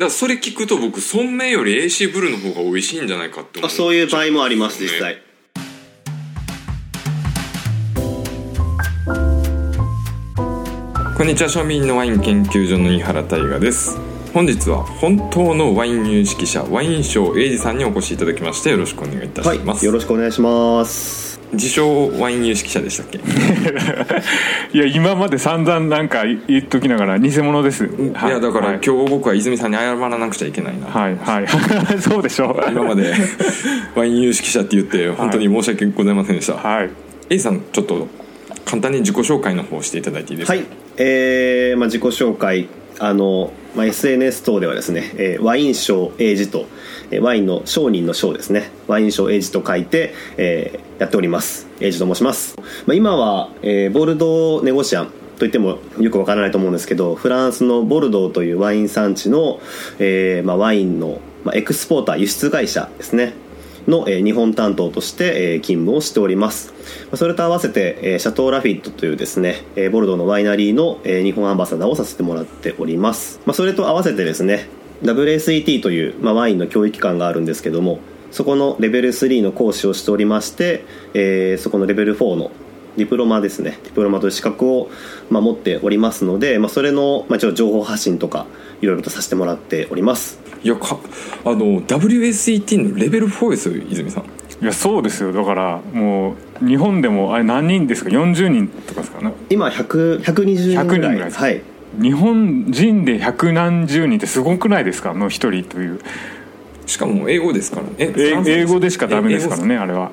からそれ聞くと僕尊名より AC ブルーの方が美味しいんじゃないかって思あそういう場合もあります実際。こんにちは庶民のワイン研究所の井原大我です。本日は本当のワイン有識者ワイン賞英二さんにお越しいただきましてよろしくお願いいたします、はいよろしくお願いします自称ワイン有識者でしたっけ？いや今まで散々なんか言っときながら偽物です、い。やだから、はい、今日僕は泉さんに謝らなくちゃいけないな、はいはい。そうでしょう。今まで ワイン有識者って言って本当に申し訳ございませんでした、はい。エイさんちょっと簡単に自己紹介の方をしていただいていいですか？はい。えーまあ、自己紹介。あの、まあ、SNS 等ではですね、えーワイン賞英字と、えーワインの商人の賞ですね。ワイン賞英字と書いて、えーやっております。英字と申します、まあ、今は、えーボルドーネゴシアンといってもよくわからないと思うんですけどフランスのボルドーというワイン産地の、えーまあ、ワインの、まあ、エクスポーター輸出会社ですね。の、えー日本担当として、えー勤務をしております。それと合わせて、えーシャトー・ラフィットというですね、えーボルドーのワイナリーの、えー日本アンバサダーをさせてもらっております、まあ、それと合わせてですね WSET という、まあ、ワインの教育機関があるんですけどもそこのレベル3の講師をしておりまして、えーそこのレベル4のディプロマですね。ディプロマという資格を、まあ、持っておりますので、まあ、それの、まあ、情報発信とかいろいろとさせてもらっております。いやかあの WSET のレベル4ですよ泉さん。いやそうですよ。だからもう日本でもあれ何人ですか？40人とかですかね。今100 120人ぐ100人らいぐらいです。はい日本人で百何十人ってすごくないですか？の一人という。しかも英語ですからね。英語でしかダメですからえねあれは。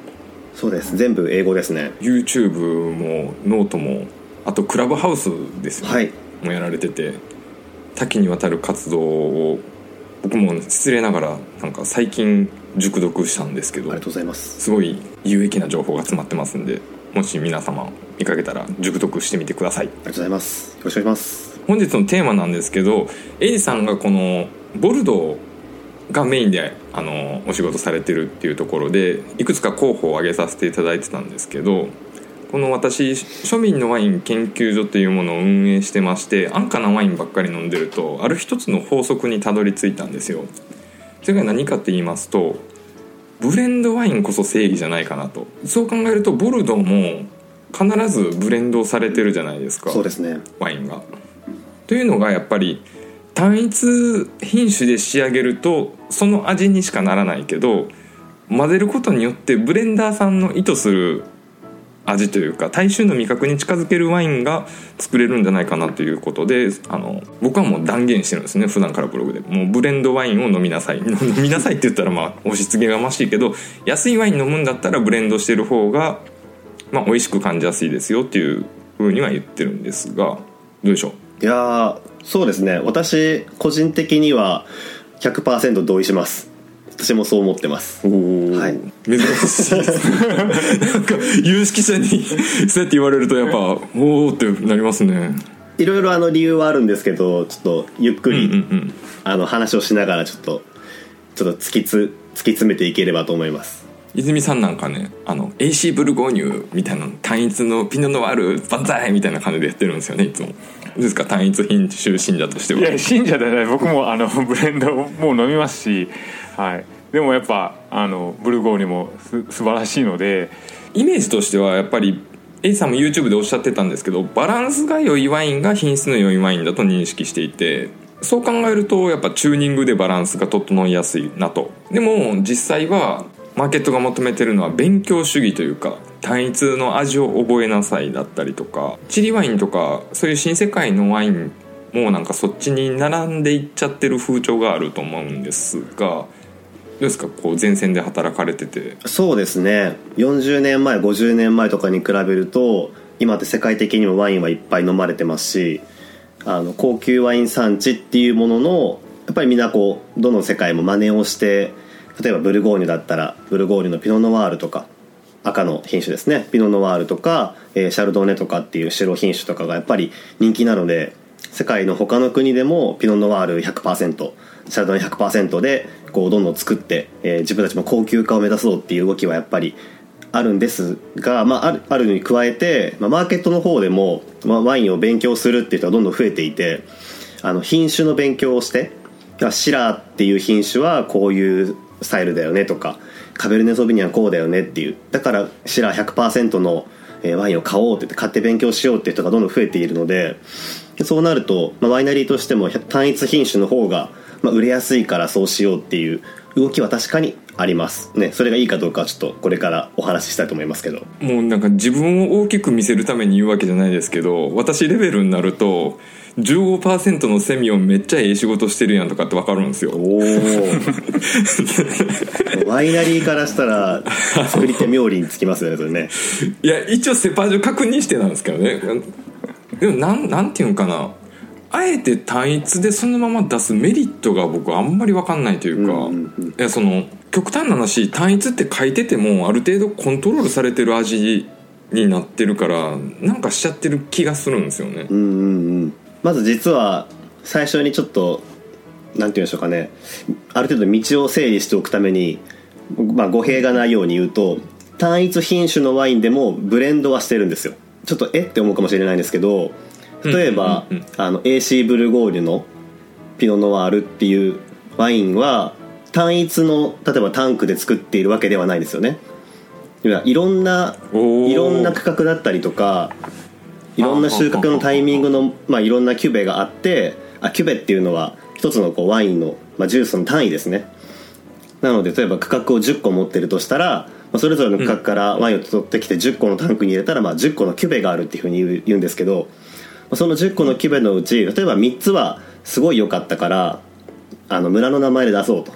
そうです。全部英語ですね。YouTube もノートもあとクラブハウスですよね、はい。もやられてて多岐にわたる活動を僕も失礼ながらなんか最近熟読したんですけどありがとうございます。すごい有益な情報が詰まってますんでもし皆様見かけたら熟読してみてください。ありがとうございます。よろしくお願いします本日のテーマなんですけどエイジさんがこのボルドーがメインであのお仕事されてるっていうところでいくつか候補を挙げさせていただいてたんですけどこの私庶民のワイン研究所というものを運営してまして安価なワインばっかり飲んでるとある一つの法則にたどり着いたんですよ。それが何かって言いますとブレンドワインこそ正義じゃないかなと。そう考えるとボルドーも必ずブレンドされてるじゃないですか。そうですね。ワインが。というのがやっぱり単一品種で仕上げるとその味にしかならないけど混ぜることによってブレンダーさんの意図する味というか大衆の味覚に近づけるワインが作れるんじゃないかなということであの僕はもう断言してるんですね普段からブログで。もうブレンドワインを飲みなさい。飲みなさいって言ったらまあ押し付けがましいけど安いワイン飲むんだったらブレンドしてる方がまあ美味しく感じやすいですよっていうふうには言ってるんですがどうでしょう？いやーそうですね。私個人的には100%同意します。私もそう思ってます。おはい。珍しいなんか有識者にそうやって言われるとやっぱおおってなりますね。いろいろあの理由はあるんですけどちょっとゆっくり、うんうんうん。あの話をしながらちょっとちょっと突きつ突き詰めていければと思います。泉さんなんかねあの AC ブルゴーニュみたいな単一のピノノワール万歳みたいな感じでやってるんですよねいつもですか？単一品種信者としては。いや信者じゃない。僕もあの ブレンドもう飲みますし、はい、でもやっぱあのブルゴーニュもす素晴らしいので。イメージとしてはやっぱり A さんも YouTube でおっしゃってたんですけどバランスが良いワインが品質の良いワインだと認識していてそう考えるとやっぱチューニングでバランスが整いやすいなと。でも実際はマーケットが求めてるのは勉強主義というか単一の味を覚えなさいだったりとかチリワインとかそういう新世界のワインもなんかそっちに並んでいっちゃってる風潮があると思うんですがどうですか？こう前線で働かれてて。そうですね。40年前50年前とかに比べると今って世界的にもワインはいっぱい飲まれてますしあの高級ワイン産地っていうもののやっぱりみんなこうどの世界も真似をして例えばブルゴーニュだったらブルゴーニュのピノノワールとか赤の品種ですね。ピノノワールとか、えーシャルドネとかっていう白品種とかがやっぱり人気なので世界の他の国でもピノノワール100%シャルドネ100%でこうどんどん作って、えー自分たちも高級化を目指そうっていう動きはやっぱりあるんですが、まあ、あるあるに加えて、まあ、マーケットの方でも、まあ、ワインを勉強するっていう人がどんどん増えていてあの品種の勉強をしてシラーっていう品種はこういうスタイルだよねとかカベルネ・ソビニはこうだよねっていう。だからシラ100%のワインを買おうって言って買って勉強しようっていう人がどんどん増えているのでそうなると、ま、ワイナリーとしても単一品種の方が、ま、売れやすいからそうしようっていう動きは確かにあります。ねそれがいいかどうかはちょっとこれからお話ししたいと思いますけど。もうなんか自分を大きく見せるために言うわけじゃないですけど私レベルになると15%のセミオンめっちゃええ仕事してるやんとかって分かるんですよ。おお ワイナリーからしたら作り手冥利につきますよねそれね。いや一応セパージュ確認してなんですけどね。でもなんなんていうんかな。あえて単一でそのまま出すメリットが僕あんまり分かんないというか、うんうんうん。いやその極端な話単一って書いててもある程度コントロールされてる味になってるからなんかしちゃってる気がするんですよね、うんうんうんまず実は最初にちょっとなんて言うんでしょうかね。ある程度道を整理しておくために、まあ、語弊がないように言うと単一品種のワインでもブレンドはしてるんですよ。ちょっとえって思うかもしれないんですけど例えば、うんうんうんあの AC ブルゴーニュのピノノワールっていうワインは単一の例えばタンクで作っているわけではないですよね。いろんないろんな区画だったりとかいろんな収穫のタイミングの、まあ、いろんなキュベがあってあキュベっていうのは一つのこうワインの、まあ、ジュースの単位ですね。なので例えば区画を10個持ってるとしたら、まあ、それぞれの区画からワインを取ってきて10個のタンクに入れたら、まあ、10個のキュベがあるっていうふうに言うんですけどまあその10個のキュベのうち例えば3つはすごい良かったからあの村の名前で出そうと。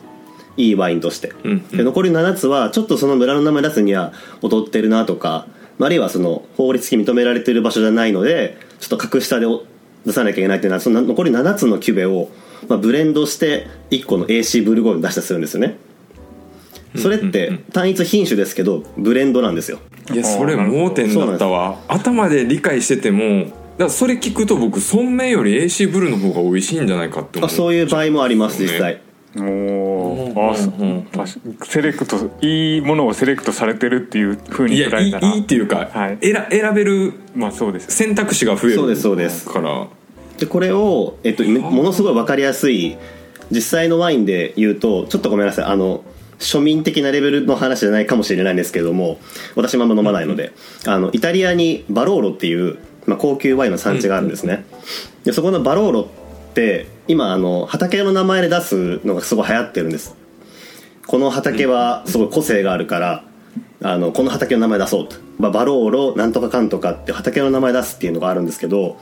いいワインとして、で残り7つはちょっとその村の名前出すには劣ってるなとかあるいはその法律的に認められている場所じゃないのでちょっと格下でお出さなきゃいけないっていうのはその残り7つのキュベを、まあ、ブレンドして1個の AC ブルゴーニュ出したりするんですよね。それって単一品種ですけどブレンドなんですよ。いやそれ盲点だったわ。頭で理解しててもだからそれ聞くと僕村名より AC ブルーの方が美味しいんじゃないかって思う。あそういう場合もあります実際おうんお、うん。セレクトいいものをセレクトされてるっていうふうにいやいい捉えたら。いいっていうか、はい。選選べるまあそうです選択肢が増えるそうですそうです。から。でこれを、えっと、ものすごい分かりやすい実際のワインで言うとちょっとごめんなさい。あの庶民的なレベルの話じゃないかもしれないんですけども私もあんま飲まないので、あのイタリアにバローロっていう、まあ、高級ワインの産地があるんですね、でそこのバローロって今あの畑の名前で出すのがすごい流行ってるんです。この畑はすごい個性があるから、あのこの畑の名前出そうと、まあ、バローロなんとかかんとかって畑の名前出すっていうのがあるんですけど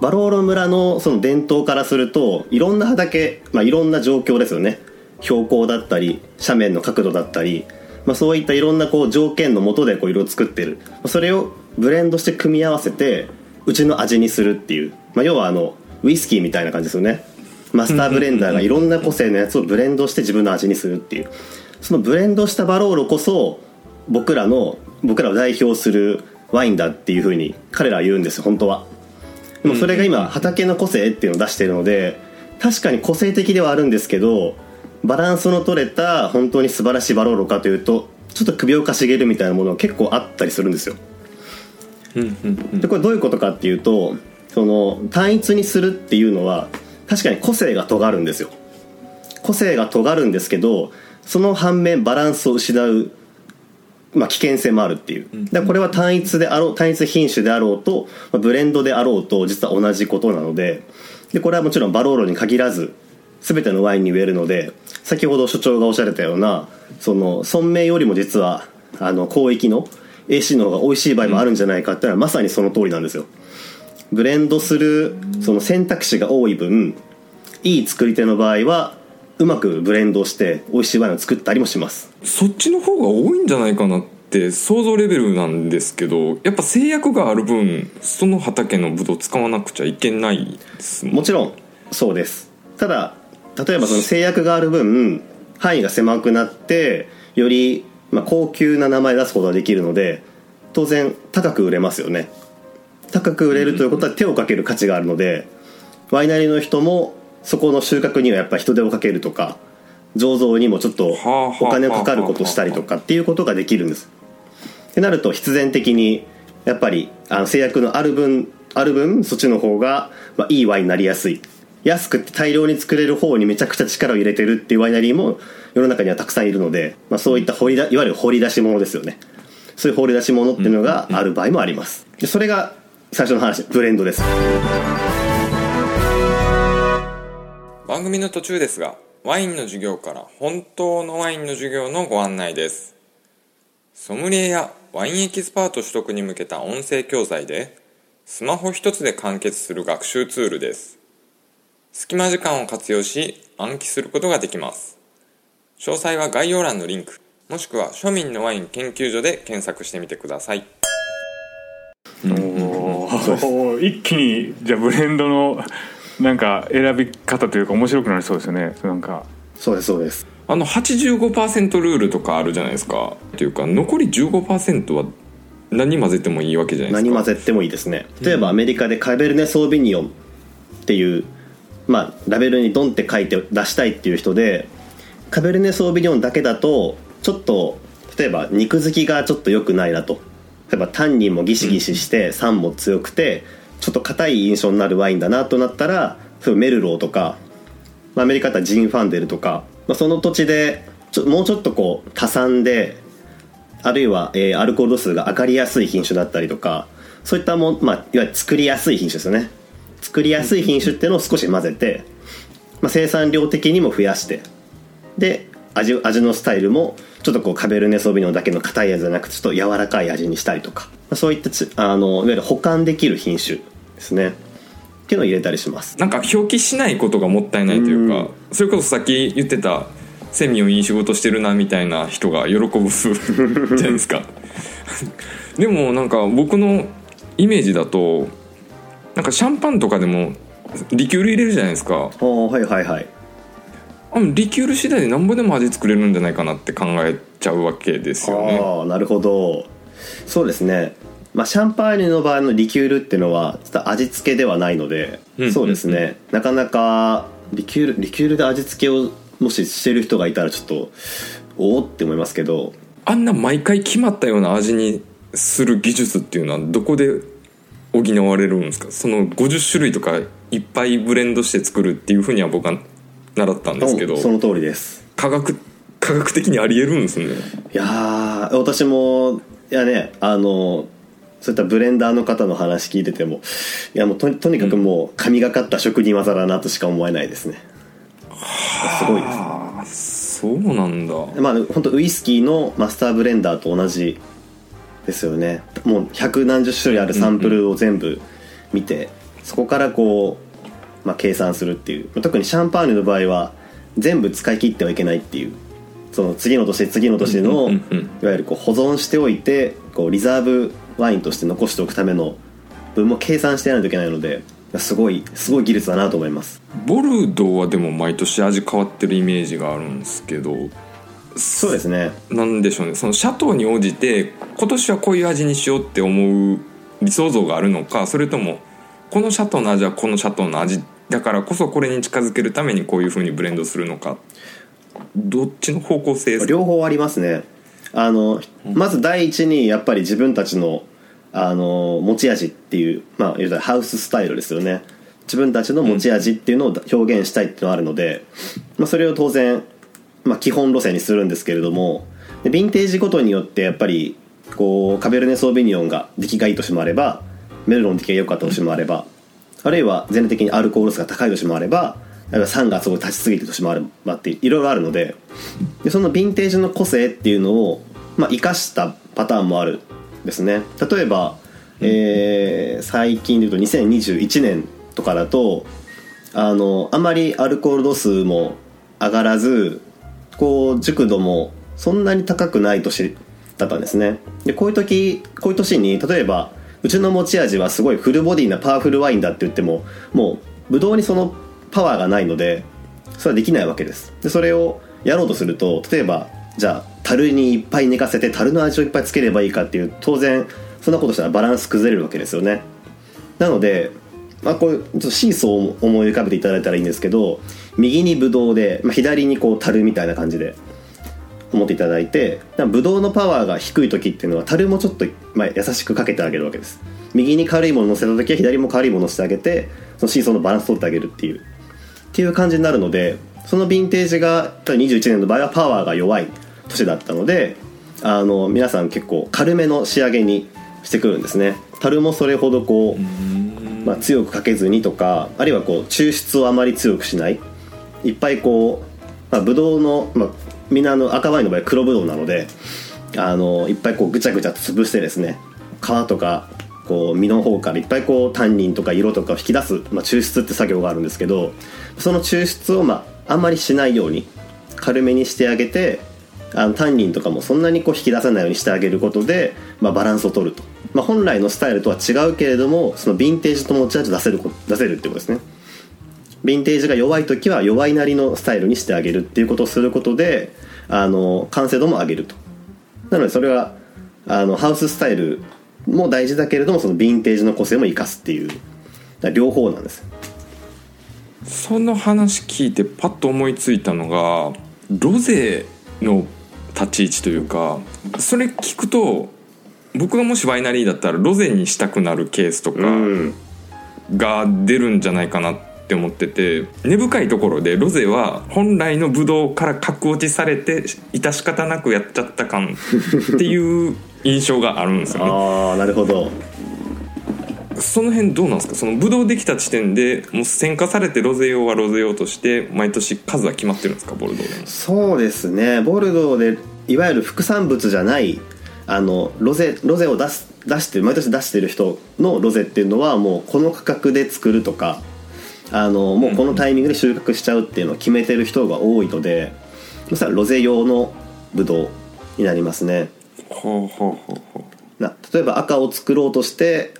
バローロ村のその伝統からするといろんな畑、まあ、いろんな状況ですよね。標高だったり斜面の角度だったり、まあ、そういったいろんなこう条件のもとでこう色を作ってる。それをブレンドして組み合わせてうちの味にするっていう、まあ、要はあのウイスキーみたいな感じですよね。マスターブレンダーがいろんな個性のやつをブレンドして自分の味にするっていう。そのブレンドしたバローロこそ僕らの僕らを代表するワインだっていうふうに彼らは言うんです本当は。でもそれが今畑の個性っていうのを出しているので確かに個性的ではあるんですけどバランスの取れた本当に素晴らしいバローロかというとちょっと首をかしげるみたいなものが結構あったりするんですよ。でこれどういうことかっていうとその単一にするっていうのは確かに個性が尖るんですよ。個性が尖るんですけどその反面バランスを失う、まあ、危険性もあるっていう。だこれは単一であろう単一品種であろうとまあブレンドであろうと実は同じことなので。でこれはもちろんバローロに限らず全てのワインに言えるので先ほど所長がおっしゃられたようなその村名よりも実はあの広域の AC の方が美味しい場合もあるんじゃないかっていうのはまさにその通りなんですよブレンドするその選択肢が多い分いい作り手の場合はうまくブレンドして美味しいワインを作ったりもします。そっちの方が多いんじゃないかなって想像レベルなんですけどやっぱ制約がある分その畑のブドウ使わなくちゃいけないですもんもちろんそうです。ただ例えばその制約がある分範囲が狭くなってよりまあ高級な名前出すことができるので当然高く売れますよね高く売れるということは手をかける価値があるのでワイナリーの人もそこの収穫にはやっぱ人手をかけるとか醸造にもちょっとお金をかかることをしたりとかっていうことができるんです。ってなると必然的にやっぱりあの制約のある分ある分そっちの方が、まあ、いいワインになりやすい。安くて大量に作れる方にめちゃくちゃ力を入れてるっていうワイナリーも世の中にはたくさんいるので、まあ、そういった掘りだいわゆる掘り出し物ですよね。そういう掘り出し物っていうのがある場合もあります。でそれが最初の話ブレンドです。番組の途中ですがワインの授業から本当のワインの授業のご案内です。ソムリエやワインエキスパート取得に向けた音声教材でスマホ一つで完結する学習ツールです。隙間時間を活用し暗記することができます。詳細は概要欄のリンクもしくは庶民のワイン研究所で検索してみてください。おー一気にじゃあブレンドのなんか選び方というか面白くなりそうですよね。なんか。そうですそうです。あの85%ルールとかあるじゃないですか。っていうか残り15%は何混ぜてもいいわけじゃないです何か混ぜてもいいですね。例えばアメリカでカベルネ・ソービニオンっていう、まあ、ラベルにドンって書いて出したいっていう人でカベルネ・ソービニオンだけだとちょっと例えば肉付きがちょっと良くないなと例えばタンニンもギシギシして酸も強くてちょっと硬い印象になるワインだなとなったらメルローとかまあアメリカだったらジン・ファンデルとか、まあ、その土地でもうちょっとこう多産であるいは、えーアルコール度数が上がりやすい品種だったりとかそういったもん、まあ、いわゆる作りやすい品種ですよね。作りやすい品種っていうのを少し混ぜて、まあ、生産量的にも増やしてで味味のスタイルもちょっとこうカベルネ・ソービニョンだけの硬いやつじゃなくてちょっと柔らかい味にしたりとか、まあそういったちあのいわゆる保管できる品種ですね。っていうのを入れたりします。なんか表記しないことがもったいないというか、それこそさっき言ってたセミをいい仕事してるなみたいな人が喜ぶ じゃないですか。でもなんか僕のイメージだとなんかシャンパンとかでもリキュール入れるじゃないですか。はいはいはいリキュール次第でなんぼでも味作れるんじゃないかなって考えちゃうわけですよね。ああなるほど。そうですね。まあシャンパーニュの場合のリキュールっていうのはちょっと味付けではないので、うんそうですね、なかなかリキュールリキュールで味付けをもししてる人がいたらちょっとおおって思いますけど。あんな毎回決まったような味にする技術っていうのはどこで補われるんですか？その50種類とかいっぱいブレンドして作るっていうふうには僕は習ったんですけどうんその通りです。科学科学的にありえるんですね。いやー私もいやねあのそういったブレンダーの方の話聞いててもいやもうととにかくもう神がかった職人技だなとしか思えないですね。すごいですあそうなんだ。まあ本当ウイスキーのマスターブレンダーと同じですよね。もう百何十種類あるサンプルを全部見て、そこからこう、まあ、計算するっていう。特にシャンパーニュの場合は全部使い切ってはいけないっていう。その次の年次の年のいわゆるこう保存しておいてこうリザーブワインとして残しておくための分も計算してやらないといけないのですごいすごい技術だなと思います。ボルドーはでも毎年味変わってるイメージがあるんですけどそうですね。なんでしょうね。そのシャトーに応じて今年はこういう味にしようって思う理想像があるのかそれともこのシャトーの味はこのシャトーの味だからこそこれに近づけるためにこういうふうにブレンドするのか。どっちの方向性両方ありますね。あのまず第一にやっぱり自分たちのあの持ち味っていうまあ言うたらハウススタイルですよね。自分たちの持ち味っていうのを表現したいっていうのがあるので、まあ、それを当然、まあ、基本路線にするんですけれどもでヴィンテージごとによってやっぱりこうカベルネ・ソービニオンが出来がいい年もあればメルロンの出来が良かった年もあればあるいは全体的にアルコール数が高い年もあればなんか酸がすごい立ちすぎてる年もあればっていろいろあるのででそのヴィンテージの個性っていうのを、まあ、生かしたパターンもあるんですね。例えば、えー最近でいうと2021年とかだとあのあまりアルコール度数も上がらずこう熟度もそんなに高くない年だったんですね。でこういう時こういう年に例えばうちの持ち味はすごいフルボディなパワフルワインだって言ってももうブドウにそのパワーがないのでそれはできないわけです。でそれをやろうとすると例えばじゃあ樽にいっぱい寝かせて樽の味をいっぱいつければいいかっていう当然そんなことしたらバランス崩れるわけですよね。なので、まあ、こういうシーソーを思い浮かべていただいたらいいんですけど右にブドウで、まあ、左にこう樽みたいな感じで。思っていただいてブドウのパワーが低い時っていうのは樽もちょっと、まあ、優しくかけてあげるわけです。右に軽いもの乗せた時は左も軽いもの乗せてあげてそのシーソーのバランス取ってあげるっていうっていう感じになるのでそのヴィンテージが21年の場合はパワーが弱い年だったのであの皆さん結構軽めの仕上げにしてくるんですね。樽もそれほどこう、まあ、強くかけずにとかあるいはこう抽出をあまり強くしない。いっぱいこう、まあ、ブドウの、まあ、みんなあの赤ワインの場合黒ブドウなのであのいっぱいこうぐちゃぐちゃと潰してですね皮とかこう身の方からいっぱいこうタンニンとか色とかを引き出す、まあ、抽出って作業があるんですけどその抽出をまああんまりしないように軽めにしてあげてあのタンニンとかもそんなにこう引き出さないようにしてあげることで、まあ、バランスを取ると、まあ、本来のスタイルとは違うけれどもそのヴィンテージと持ち味を出せる出せるってことですね。ヴィンテージが弱い時は弱いなりのスタイルにしてあげるっていうことをすることであの完成度も上げると。なのでそれはあのハウススタイルも大事だけれどもそのヴィンテージの個性も生かすっていう両方なんです。その話聞いてパッと思いついたのがロゼの立ち位置というかそれ聞くと僕がもしワイナリーだったらロゼにしたくなるケースとかうん。が出るんじゃないかなって思ってて根深いところでロゼは本来のブドウから格落ちされて致し方なくやっちゃった感っていう印象があるんですよね。ああなるほど。その辺どうなんですか？そのブドウできた地点でもう選化されてロゼ用はロゼ用として毎年数は決まってるんですか？ボルドーでも。そうですね。ボルドーでいわゆる副産物じゃないあのロゼロゼを出す出して毎年出してる人のロゼっていうのはもうこの価格で作るとかあのもうこのタイミングで収穫しちゃうっていうのを決めてる人が多いのでそしたらロゼ用のブドウになりますね。ほうほうほうほう。な例えば赤を作ろうとして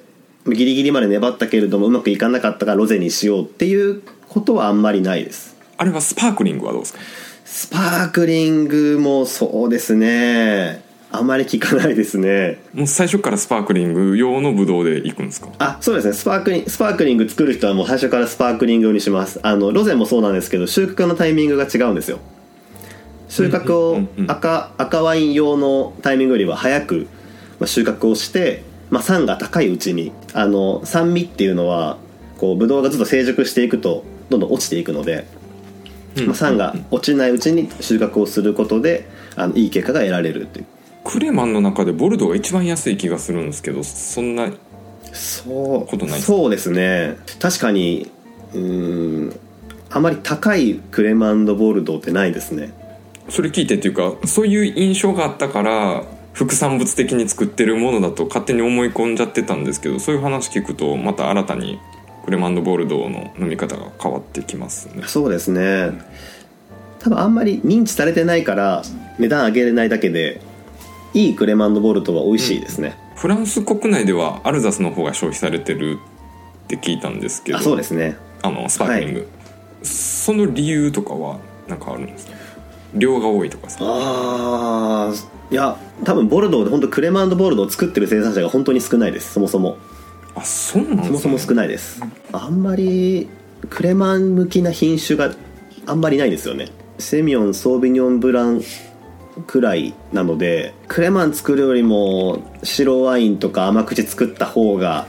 ギリギリまで粘ったけれどもうまくいかなかったからロゼにしようっていうことはあんまりないです。あれはスパークリングはどうですか？スパークリングもそうですねあんまり聞かないですね。もう最初からスパークリング用のブドウでいくんですか？あそうですね。スパークリンスパークリング作る人はもう最初からスパークリング用にします。あのロゼもそうなんですけど収穫のタイミングが違うんですよ。収穫を赤赤ワイン用のタイミングよりは早くまあ収穫をして、まあ、酸が高いうちにあの酸味っていうのはこうブドウがずっと成熟していくとどんどん落ちていくので、まあ、酸が落ちないうちに収穫をすることであのいい結果が得られるっていうクレマンの中でボルドーが一番安い気がするんですけどそんなそうことないそうですね。確かにうーんあまり高いクレマンドボルドーってないですね。それ聞いてっていうかそういう印象があったから副産物的に作ってるものだと勝手に思い込んじゃってたんですけどそういう話聞くとまた新たにクレマンドボルドーの飲み方が変わってきますね。そうですね。多分あんまり認知されてないから値段上げれないだけでいいクレマンドボルトは美味しいですね、フランス国内ではアルザスの方が消費されてるって聞いたんですけどあそうですね。あのスパークリング、その理由とかは何かあるんですか？量が多いとかさ。ああいや多分ボルドーで本当クレマンドボルドーを作ってる生産者が本当に少ないです。そもそも。あそうなんですね。そもそも少ないです。あんまりクレマン向きな品種があんまりないですよね。セミオンソービニョンブランくらいなのでクレマン作るよりも白ワインとか甘口作った方が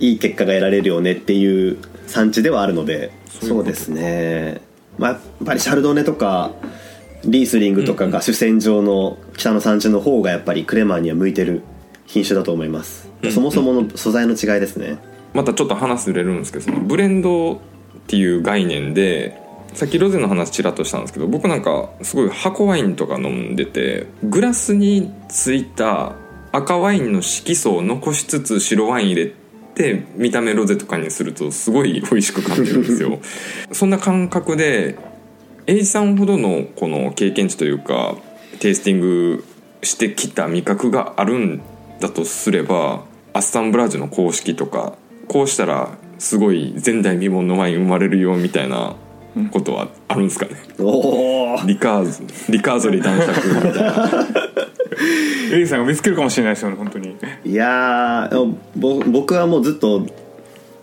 いい結果が得られるよねっていう産地ではあるのでそうですね。まあやっぱりシャルドネとかリースリングとかが主戦場の北の産地の方がやっぱりクレマンには向いてる品種だと思います、うん。そもそもの素材の違いですね、またちょっと話ずれるんですけどそのブレンドっていう概念でさっきロゼの話ちらっとしたんですけど僕なんかすごい箱ワインとか飲んでてグラスについた赤ワインの色素を残しつつ白ワイン入れて見た目ロゼとかにするとすごい美味しく感じるんですよ。そんな感覚でエイジさんほどのこの経験値というかテイスティングしてきた味覚があるんだとすればアッサンブラージュの公式とかこうしたらすごい前代未聞のワイン生まれるよみたいなことはあるんですかね。リカーズ。リカーゾリ男爵みたいな。エリさんが見つけるかもしれないですよね本当に。いやーぼ僕はもうずっと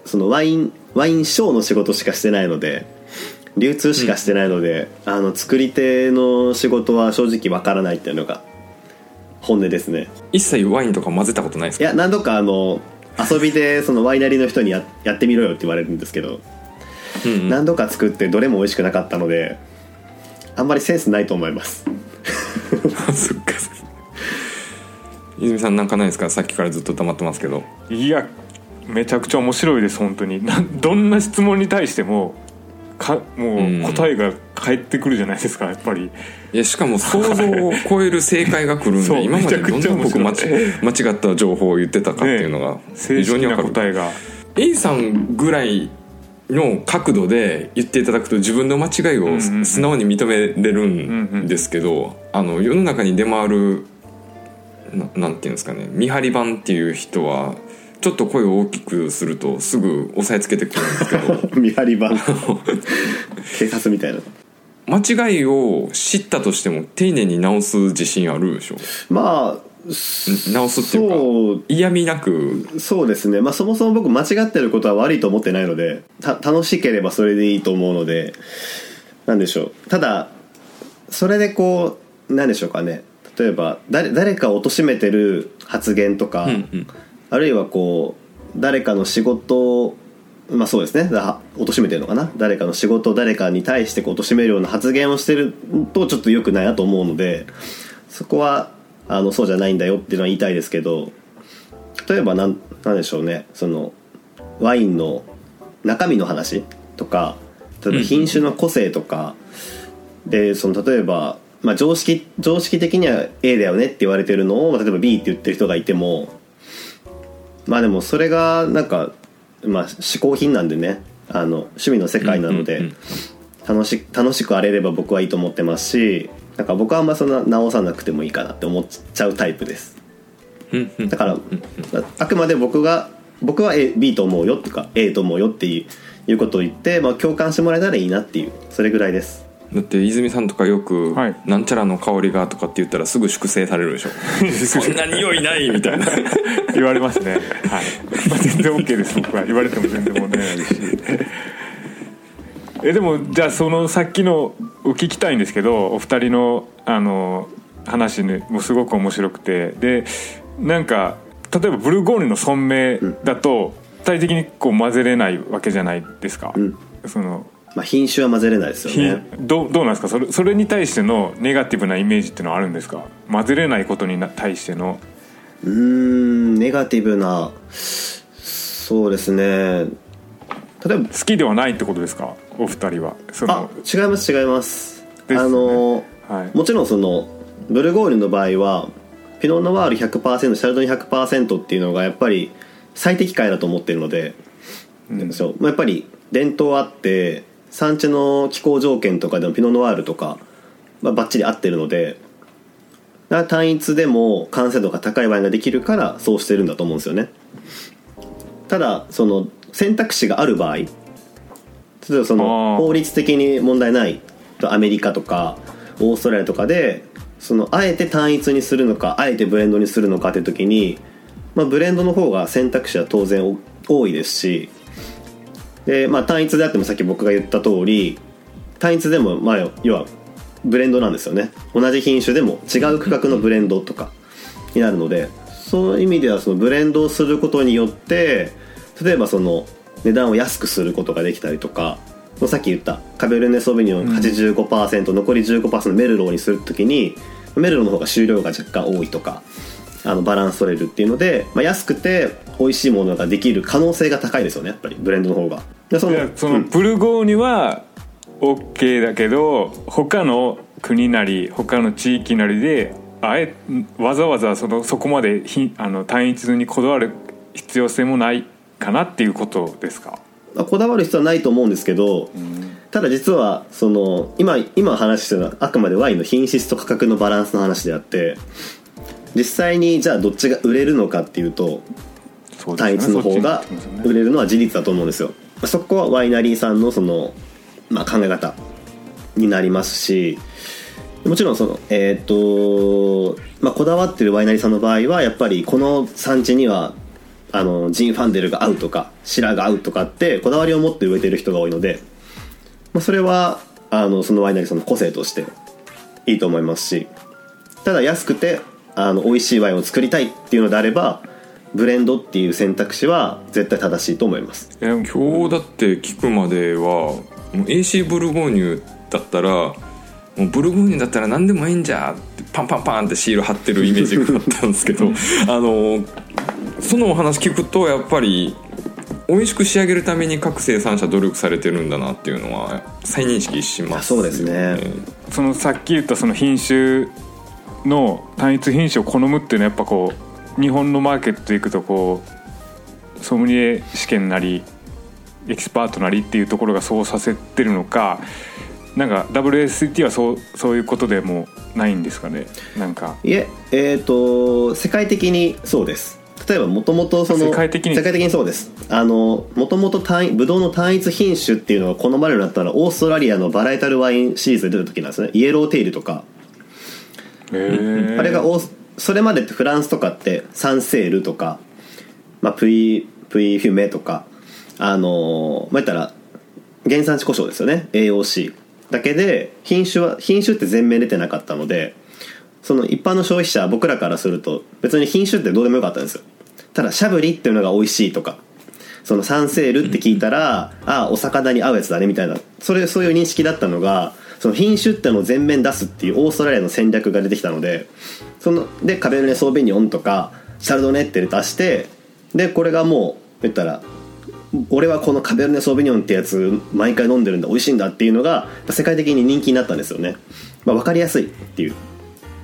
そのワインワインショーの仕事しかしてないので流通しかしてないので、あの作り手の仕事は正直わからないっていうのが本音ですね。一切ワインとか混ぜたことないですか？いや何度かあの遊びでそのワイナリーの人にややってみろよって言われるんですけどうんうん。何度か作ってどれも美味しくなかったのであんまりセンスないと思います。そっか。泉さんなんかないですか？さっきからずっと黙ってますけど。いやめちゃくちゃ面白いです本当に。などんな質問に対してもかもう答えが返ってくるじゃないですかやっぱり。いやしかも想像を超える正解が来るんそうで今までどんな僕間めちゃくちゃ面違 間違った情報を言ってたかっていうのが正式な非常にわかる、答えが。A さんぐらいの角度で言っていただくと自分の間違いを素直に認めれるんですけど、あの世の中に出回るななんていうんですかね見張り版っていう人はちょっと声を大きくするとすぐ押さえつけてくるんですけど。見張り版 警察みたいな。間違いを知ったとしても丁寧に直す自信あるでしょ？まあ直すっていうかそう。嫌味なく。そうですね、まあ、そもそも僕間違ってることは悪いと思ってないのでた楽しければそれでいいと思うのでなんでしょう。ただそれでこうなんでしょうかね。例えば誰誰かを貶めてる発言とか、うんうん。あるいはこう誰かの仕事をまあそうですね。だ貶めてるのかな。誰かの仕事を誰かに対してこう貶めるような発言をしてるとちょっと良くないなと思うのでそこはあのそうじゃないんだよっていうのは言いたいですけど例えばなんなんでしょうね。そのワインの中身の話とか例えば品種の個性とか、でその例えば、まあ、常識常識的には A だよねって言われてるのを、まあ例えば B って言ってる人がいてもまあでもそれがなんか、まあ、嗜好品なんでね。あの趣味の世界なので、楽し楽しく荒れれば僕はいいと思ってますしなんか僕はあんまそんな直さなくてもいいかなって思っちゃうタイプです。だから、あくまで僕が僕は A B と思うよとか A と思うよっていういうことを言って、まあ、共感してもらえたらいいなっていうそれぐらいです。だって泉さんとかよく、はい。なんちゃらの香りが」とかって言ったらすぐ粛清されるでしょ。そんな匂いないみたいな。言われますね。はい、まあ、全然 OK です僕は。言われても全然問題ないですしえでもじゃあそのさっきのを聞きたいんですけどお二人のあの話ねもうすごく面白くて。でなんか例えばブルゴーニュの村名だと体的にこう混ぜれないわけじゃないですか、ん。そのまあ、品種は混ぜれないですよひねどうどうなんですか？それそれに対してのネガティブなイメージっていうのはあるんですか？混ぜれないことにな対しての。うーんネガティブなそうですね例えば好きではないってことですか？お二人は。そあの違います違います。ね。あのはい。もちろんそのブルゴーニュの場合はピノ・ノワール100%シャルドニ100%っていうのがやっぱり最適解だと思ってるので、そう。まあやっぱり伝統あって産地の気候条件とかでもピノ・ノワールとか、まあ、バッチリ合ってるのでだから単一でも完成度が高いワインができるからそうしてるんだと思うんですよね。ただその選択肢がある場合例えばその法律的に問題ないアメリカとかオーストラリアとかでそのあえて単一にするのかあえてブレンドにするのかって時に、まあ、ブレンドの方が選択肢は当然多いですしで、まあ、単一であってもさっき僕が言った通り単一でもまあ要はブレンドなんですよね。同じ品種でも違う区画のブレンドとかになるのでそういう意味ではそのブレンドをすることによって例えばその値段を安くすることができたりとかさっき言ったカベルネ・ソービニョン85%、残り15%メルローにするときにメルローの方が収量が若干多いとかあのバランス取れるっていうので、まあ、安くて美味しいものができる可能性が高いですよねやっぱりブレンドの方が。でそいやそのブルゴーニュは OK だけど他の国なり他の地域なりであえわざわざそのそこまでひあの単一にこだわる必要性もないかなっていうことですか？まあこだわる必要はないと思うんですけど、ただ実はその今今話してるのはあくまでワインの品質と価格のバランスの話であって実際にじゃあどっちが売れるのかっていうと単一の方が売れるのは事実だと思うんですよ。まあそこはワイナリーさんのその、まあ、考え方になりますしもちろんそのえっ、と、まあ、こだわってるワイナリーさんの場合はやっぱりこの産地にはあのジン・ファンデルが合うとかシラが合うとかってこだわりを持って植えてる人が多いので、まあ、それはあのそのワイナリーさんの個性としていいと思いますしただ安くてあの美味しいワインを作りたいっていうのであればブレンドっていう選択肢は絶対正しいと思います。え今日だって聞くまでは AC ブルゴーニュだったらもうブルゴーニュだったら何でもいいんじゃってパンパンパンってシール貼ってるイメージがあったんですけど あのそのお話聞くとやっぱり美味しく仕上げるために各生産者努力されてるんだなっていうのは再認識しますそうですね。そのさっき言ったその品種の単一品種を好むっていうのはやっぱこう日本のマーケット行くとこうソムリエ試験なりエキスパートなりっていうところがそうさせてるのかなんか WST はそうそういうことでもないんですかね？なんか。いええっ、と世界的にそうです例えばもともとその世界的に。そうです。あのもともとブドウの単一品種っていうのが好まれるようになったのはオーストラリアのバラエタルワインシリーズで出た時なんですね。イエローテイルとか。あれがオースそれまでってフランスとかってサンセールとか、まあ、プイプイフュメとかあのーまあ言ったら原産地故障ですよね。AOC だけで品種は品種って全面出てなかったのでその一般の消費者僕らからすると別に品種ってどうでもよかったんですよただシャブリっていうのが美味しいとか。そのサンセールって聞いたら、ああお魚に合うやつだねみたいな。それそういう認識だったのがその品種ってのを全面出すっていうオーストラリアの戦略が出てきたのでそのでカベルネ・ソーベニオンとかシャルドネって出してでこれがもう言ったら俺はこのカベルネ・ソーベニオンってやつ毎回飲んでるんだ美味しいんだっていうのが世界的に人気になったんですよね、まあ、分かりやすいっていう。っ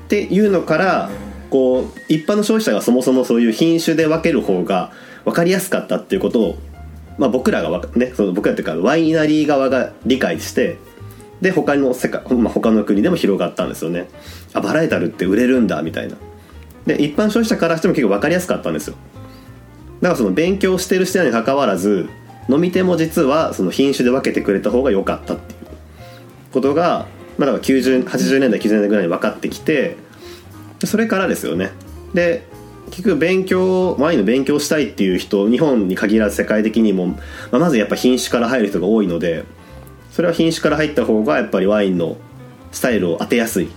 ていうのからこう一般の消費者がそもそもそういう品種で分ける方が分かりやすかったっていうことを、まあ、僕らがねその僕らっていうかワイナリー側が理解してで他の世界、まあ、他の国でも広がったんですよね。あバラエタルって売れるんだみたいな。で一般消費者からしても結構分かりやすかったんですよ。だからその勉強してる人にかかわらず飲み手も実はその品種で分けてくれた方が良かったっていうことが、まあ、だから90 80年代90年代ぐらいに分かってきてでそれからですよね。で結局勉強ワインの勉強したいっていう人日本に限らず世界的にも、まあ、まずやっぱ品種から入る人が多いのでそれは品種から入った方がやっぱりワインのスタイルを当てやすい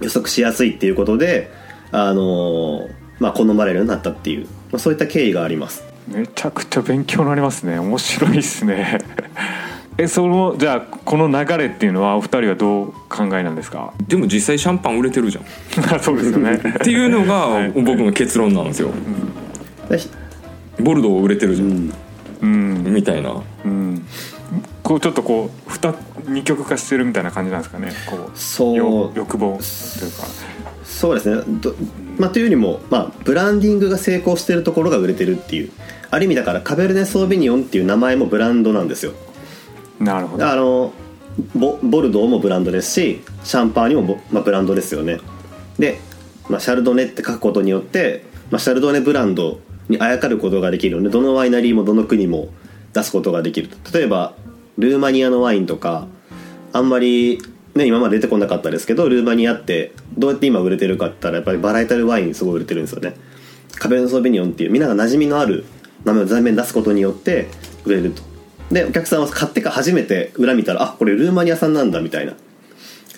予測しやすいっていうことであのーまあ好まれるようになったっていう、まあ、そういった経緯があります。めちゃくちゃ勉強になりますね。面白いですね。えそのじゃあこの流れっていうのはお二人はどう考えなんですか？でも実際シャンパン売れてるじゃん。そうですよね。っていうのが僕の結論なんですよ。でボルドー売れてるじゃん、うん。みたいな。うん。こうちょっとこう二二極化してるみたいな感じなんですかね？こう。そうよ欲望というか。そうですね。どまあ、というよりも、まあ、ブランディングが成功してるところが売れてるっていう。ある意味だからカベルネ・ソービニオンっていう名前もブランドなんですよなるほど。あのボボルドーもブランドですしシャンパーニュも、まあ、ブランドですよね。で、まあ、シャルドネって書くことによって、まあ、シャルドネブランドにあやかることができるのでどのワイナリーもどの国も出すことができると。例えばルーマニアのワインとかあんまり、ね、今まで出てこなかったですけどルーマニアってどうやって今売れてるかって言ったらやっぱりバラエタルワインすごい売れてるんですよね。カベル・ソービニオンっていうみんなが馴染みのある名前を全面出すことによって売れると。でお客さんは買ってから初めて裏見たらあこれルーマニアさんなんだみたいな。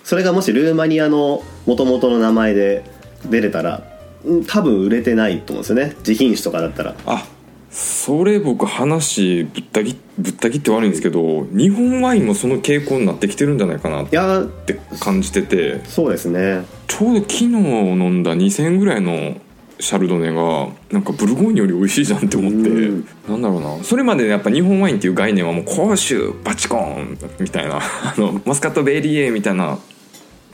それがもしルーマニアの元々の名前で出れたらうん多分売れてないと思うんですよね。自品種とかだったら。あそれ僕話ぶった切ぶった切って悪いんですけど日本ワインもその傾向になってきてるんじゃないかなって感じてて。そうですね。ちょうど昨日飲んだ2000円ぐらいのシャルドネがなんかブルゴーニュより美味しいじゃんって思って。うん。なんだろうな。それまでやっぱ日本ワインっていう概念はもう甲州バチコーンみたいな。あのマスカットベリエみたいな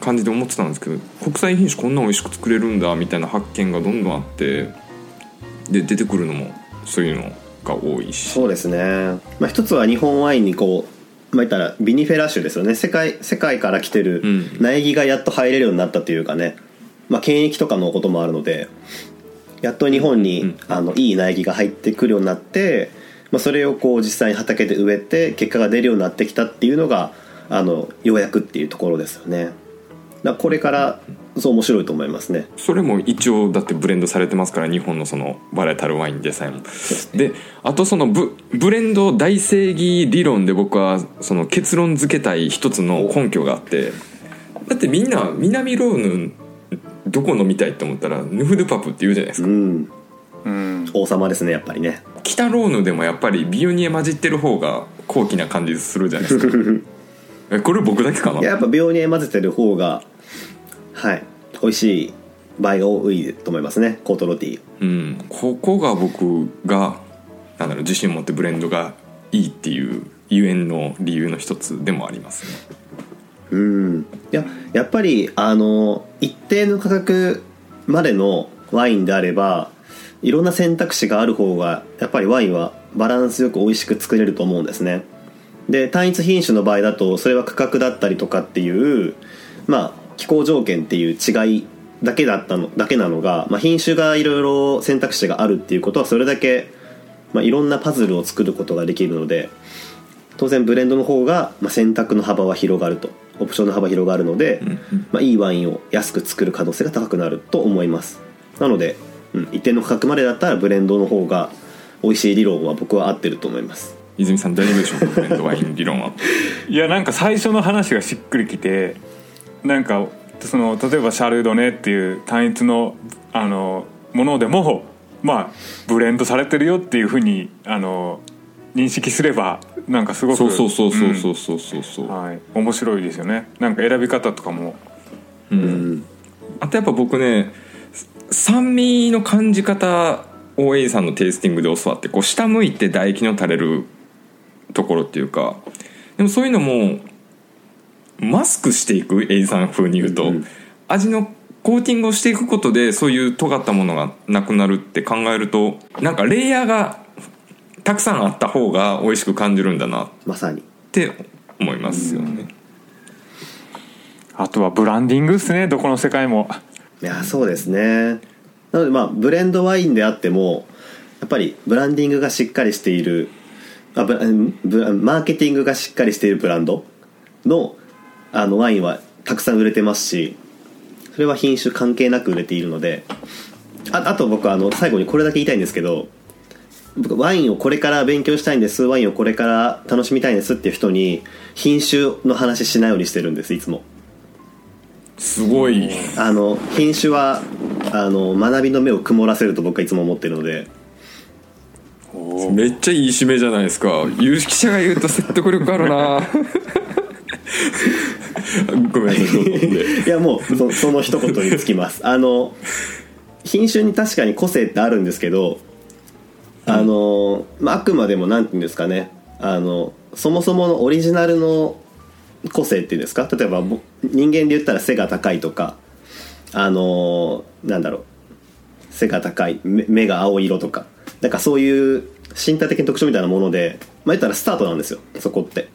感じで思ってたんですけど国際品種こんな美味しく作れるんだみたいな発見がどんどんあってで出てくるのもそういうのが多いし。そうですね、まあ、一つは日本ワインにこうまあ言ったらビニフェラ種ですよね。世界世界から来てるうん。苗木がやっと入れるようになったというかね、まあ、検疫とかのこともあるのでやっと日本に、うん。あのいい苗木が入ってくるようになって、まあ、それをこう実際に畑で植えて結果が出るようになってきたっていうのがあのようやくっていうところですよね。だこれからそう面白いと思いますね。それも一応だってブレンドされてますから日本のそのバラエタルワインでさえも。であとそのブブレンド大正義理論で僕はその結論付けたい一つの根拠があってだってみんな南ローヌどこ飲みたいって思ったらヌフドゥパプって言うじゃないですか。うん。うん。王様ですねやっぱりね。北ローヌでもやっぱりビオニエ混じってる方が高貴な感じするじゃないですか。えこれ僕だけかな？いややっぱ病に混ぜてる方がはい美味しい場合が多いと思いますね。コートロティー。うん。ここが僕がなんだろう自信持ってブレンドがいいっていうゆえんの理由の一つでもありますねうん。いややっぱりあの一定の価格までのワインであればいろんな選択肢がある方がやっぱりワインはバランスよく美味しく作れると思うんですね。で単一品種の場合だとそれは価格だったりとかっていうまあ気候条件っていう違いだけだったのだけなのが、まあ、品種がいろいろ選択肢があるっていうことはそれだけ、まあ、いろんなパズルを作ることができるので当然ブレンドの方が、選択の幅は広がると。オプションの幅広がるので、まあ、いいワインを安く作る可能性が高くなると思います。なので、うん、一定の価格までだったらブレンドの方が美味しい理論は僕は合ってると思います。泉さん大丈夫でしょうかブレンドワイン理論は。いやなんか最初の話がしっくりきてなんかその例えばシャルドネっていう単一のあのものでもまあブレンドされてるよっていうふうにあの認識すればなんかすごくそうそうそうそうそうそうそう。そう、うん。はい、面白いですよね。なんか選び方とかも。うん。あとやっぱ僕ね酸味の感じ方を A さんのテイスティングで教わってこう下向いて唾液の垂れるところっていうかでもそういうのもマスクしていく A さん風に言うと、うん。味のコーティングをしていくことでそういう尖ったものがなくなるって考えるとなんかレイヤーがたくさんあった方が美味しく感じるんだな。っまさに。て思いますよね。あとはブランディングですね。どこの世界も。いやそうですね。なのでまあブレンドワインであってもやっぱりブランディングがしっかりしているあブうんブマーケティングがしっかりしているブランドのあのワインはたくさん売れてますしそれは品種関係なく売れているのでああと僕はあの最後にこれだけ言いたいんですけど僕ワインをこれから勉強したいんです。ワインをこれから楽しみたいんですっていう人に品種の話しないようにしてるんですいつも。すごい。あの品種はあの学びの目を曇らせると僕はいつも思ってるので。めっちゃいい締めじゃないですか。有識者が言うと説得力あるな。ごめんなさいいやもうそその一言につきます。あの品種に確かに個性ってあるんですけどあの、まあ、あくまでもなんていうんですかね。あのそもそものオリジナルの個性っていうんですか？例えばぼ人間で言ったら背が高いとか。あのなんだろう。背が高い目目が青色とか。なんかそういう身体的な特徴みたいなもので、まあ、言ったらスタートなんですよ。そこって、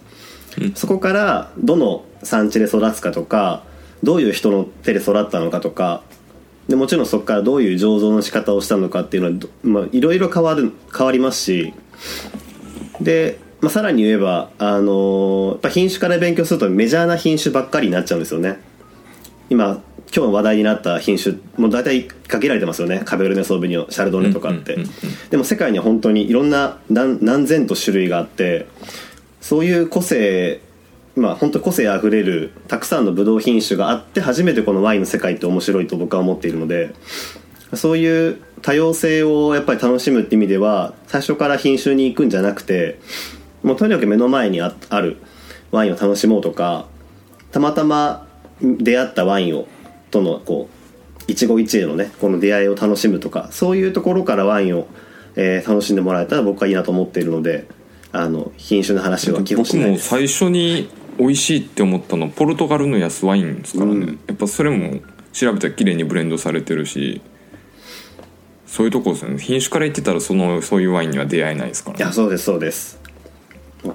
そこからどの産地で育つかとかどういう人の手で育ったのかとかでもちろんそこからどういう醸造の仕方をしたのかっていうのはどまあいろいろ変わる変わりますしで、まあ、さらに言えば、あのーやっぱ品種から勉強するとメジャーな品種ばっかりになっちゃうんですよね。今今日話題になった品種もう大体限られてますよね。カベルネ・ソーベニョンシャルドネとかって、でも世界には本当にいろんな何何千と種類があってそういう個性まあ本当個性あふれるたくさんのブドウ品種があって初めてこのワインの世界って面白いと僕は思っているのでそういう多様性をやっぱり楽しむって意味では最初から品種に行くんじゃなくてもうとにかく目の前にああるワインを楽しもうとかたまたま出会ったワインをとのこう一期一会のねこの出会いを楽しむとかそういうところからワインを、えー楽しんでもらえたら僕はいいなと思っているのであの品種の話は基本しないです。最初に美味しいって思ったのポルトガルの安ワインですからね、うん。やっぱそれも調べたら綺麗にブレンドされてるしそういうとこですよね。品種から言ってたらそのそういうワインには出会えないですからね。いやそうですそうです。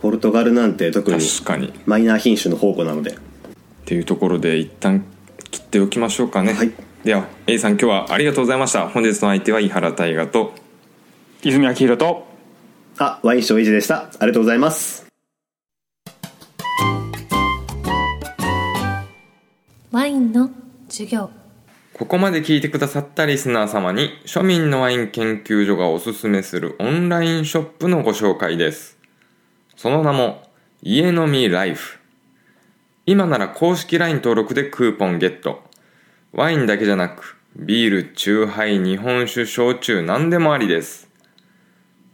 ポルトガルなんて特に確かに。っマイナー品種の宝庫なので。ていうところで一旦切っておきましょうかね、はい。では A さん今日はありがとうございました。本日の相手は井原大河と泉明宏と。あワインショーイジでした。ありがとうございますワインの授業ここまで聞いてくださったリスナー様に庶民のワイン研究所がおすすめするオンラインショップのご紹介です。その名も家飲みライフ。今なら公式 LINE 登録でクーポンゲット。ワインだけじゃなくビール、チューハイ、日本酒、焼酎何でもありです。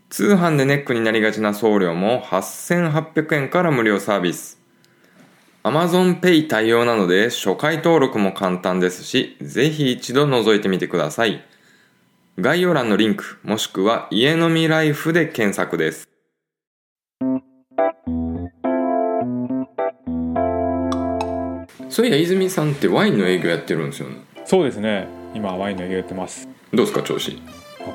通販でネックになりがちな送料も8800円から無料サービス AmazonPay 対応なので初回登録も簡単ですしぜひ一度覗いてみてください。概要欄のリンクもしくは家飲みライフで検索です。そういや泉さんってワインの営業やってるんですよね。そうですね。今ワインの営業やってます。どうですか調子？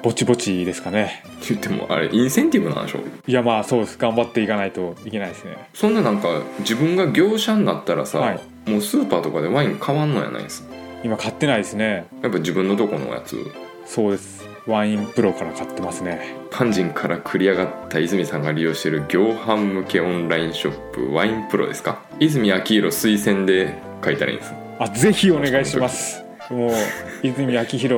ぼちぼちですかね。言ってもあれインセンティブなんでしょいやまあそうです。頑張っていかないといけないですね。そんななんか自分が業者になったらさ、はい。もうスーパーとかでワイン買わんのやないです今買ってないですね。やっぱ自分のとこのやつ。そうです。ワインプロから買ってますね。パンジンから繰り上がった泉さんが利用している業販向けオンラインショップワインプロですか？泉明宏推薦で書いたらいいんです。あぜひお願いしますもう泉明宏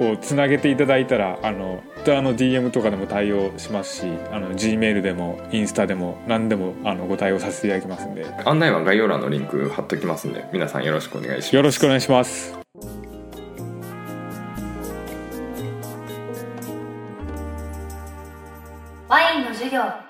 をつなげていただいたらあの Twitter の DM とかでも対応しますしあの G メールでもインスタでも何でもあのご対応させていただきますんで。案内は概要欄のリンク貼っときますんで皆さんよろしくお願いします。よろしくお願いします。ワインの授業